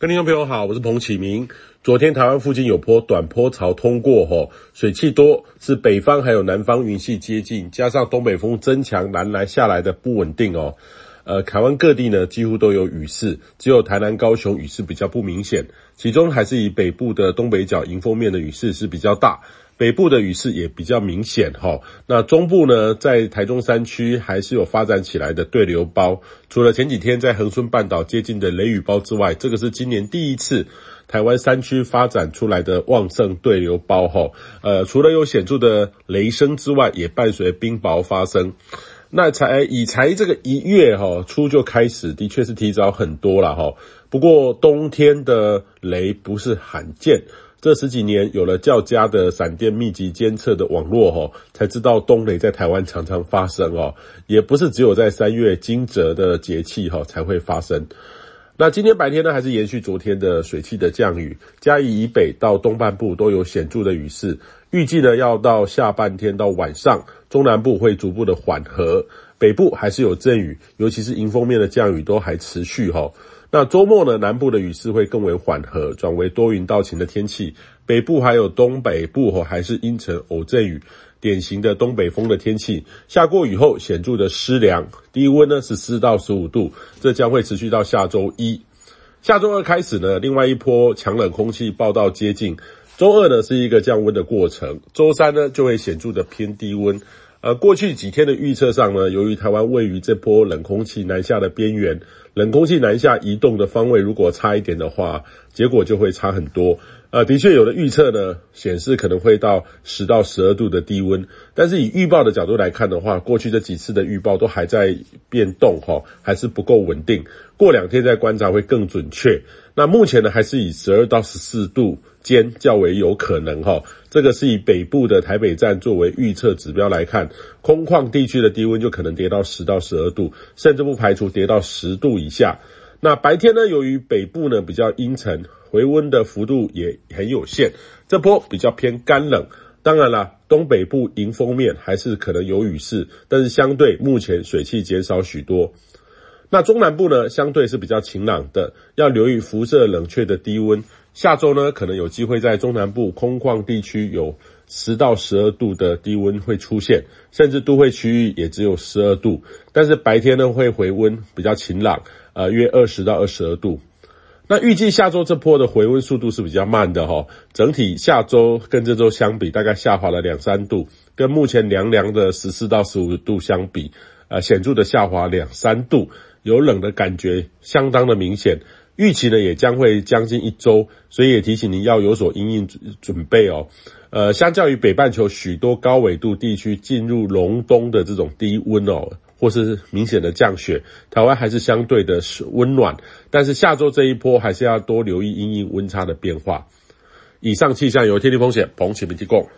各位听众朋友好，我是彭启明。昨天台湾附近有波短波槽通过，吼，水汽多，是北方还有南方云系接近，加上东北风增强，南来下来的不稳定哦。呃，台湾各地呢几乎都有雨势，只有台南、高雄雨势比较不明显，其中还是以北部的东北角迎风面的雨势是比较大。北部的雨势也比较明显哈，那中部呢，在台中山区还是有发展起来的对流包，除了前几天在恒春半岛接近的雷雨包之外，这个是今年第一次台湾山区发展出来的旺盛对流包哈。呃，除了有显著的雷声之外，也伴随冰雹发生。那才以才这个一月哈初就开始，的确是提早很多了哈。不过冬天的雷不是罕见。这十几年有了较佳的闪电密集监测的网络吼，才知道冬雷在台湾常常发生哦，也不是只有在三月惊蛰的节气哈才会发生。那今天白天呢，还是延续昨天的水汽的降雨，嘉义以北到东半部都有显著的雨势，预计呢要到下半天到晚上，中南部会逐步的缓和，北部还是有阵雨，尤其是迎风面的降雨都还持续哈。那周末呢，南部的雨势会更为缓和，转为多云到晴的天气。北部还有东北部吼，还是阴沉偶阵雨，典型的东北风的天气。下过雨后，显著的湿凉，低温呢是四到十五度，这将会持续到下周一。下周二开始呢，另外一波强冷空气报到接近。周二呢是一个降温的过程，周三呢就会显著的偏低温。呃，过去几天的预测上呢，由于台湾位于这波冷空气南下的边缘，冷空气南下移动的方位如果差一点的话，结果就会差很多。呃，的确有的预测呢显示可能会到十到十二度的低温，但是以预报的角度来看的话，过去这几次的预报都还在变动哈，还是不够稳定。过两天再观察会更准确。那目前呢，还是以十二到十四度间较为有可能哈。这个是以北部的台北站作为预测指标来看，空旷地区的低温就可能跌到十到十二度，甚至不排除跌到十度以下。那白天呢，由于北部呢比较阴沉，回温的幅度也很有限，这波比较偏干冷。当然啦，东北部迎风面还是可能有雨势，但是相对目前水汽减少许多。那中南部呢，相对是比较晴朗的，要留意辐射冷却的低温。下周呢，可能有机会在中南部空旷地区有十到十二度的低温会出现，甚至都会区域也只有十二度。但是白天呢，会回温比较晴朗，呃，约二十到二十二度。那预计下周这波的回温速度是比较慢的哈，整体下周跟这周相比，大概下滑了两三度，跟目前凉凉的十四到十五度相比，呃，显著的下滑两三度。有冷的感觉，相当的明显。预期呢也将会将近一周，所以也提醒您要有所因应准准备哦。呃，相较于北半球许多高纬度地区进入隆冬的这种低温哦，或是明显的降雪，台湾还是相对的是温暖。但是下周这一波还是要多留意因应温差的变化。以上气象由天气风险彭启明提供。